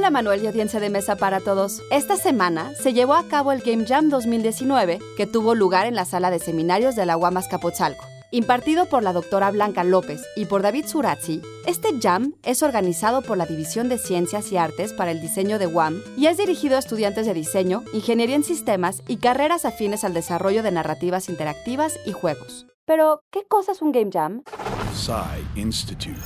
Hola Manuel y audiencia de mesa para todos. Esta semana se llevó a cabo el Game Jam 2019 que tuvo lugar en la sala de seminarios de la UAM Azcapotzalco. Impartido por la doctora Blanca López y por David Surazzi, este jam es organizado por la División de Ciencias y Artes para el Diseño de UAM y es dirigido a estudiantes de diseño, ingeniería en sistemas y carreras afines al desarrollo de narrativas interactivas y juegos. Pero, ¿qué cosa es un Game Jam? Institute.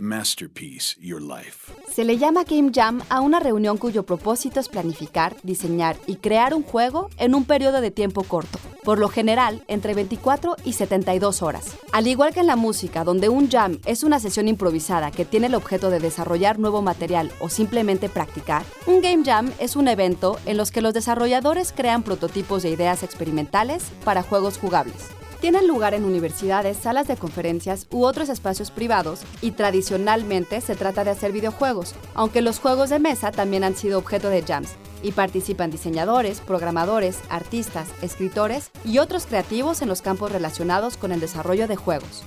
Masterpiece Your Life. Se le llama Game Jam a una reunión cuyo propósito es planificar, diseñar y crear un juego en un periodo de tiempo corto, por lo general entre 24 y 72 horas. Al igual que en la música, donde un jam es una sesión improvisada que tiene el objeto de desarrollar nuevo material o simplemente practicar, un Game Jam es un evento en los que los desarrolladores crean prototipos de ideas experimentales para juegos jugables tienen lugar en universidades, salas de conferencias u otros espacios privados y tradicionalmente se trata de hacer videojuegos, aunque los juegos de mesa también han sido objeto de jams y participan diseñadores, programadores, artistas, escritores y otros creativos en los campos relacionados con el desarrollo de juegos.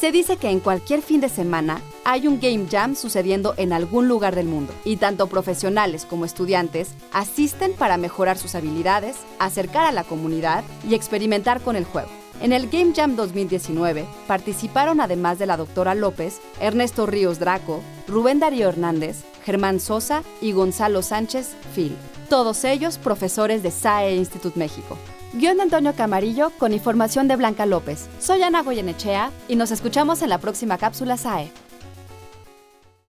Se dice que en cualquier fin de semana hay un Game Jam sucediendo en algún lugar del mundo y tanto profesionales como estudiantes asisten para mejorar sus habilidades, acercar a la comunidad y experimentar con el juego. En el Game Jam 2019 participaron además de la doctora López, Ernesto Ríos Draco, Rubén Darío Hernández, Germán Sosa y Gonzalo Sánchez Phil, todos ellos profesores de SAE Institute México. Guión de Antonio Camarillo con información de Blanca López. Soy Ana Goyenechea y nos escuchamos en la próxima cápsula SAE.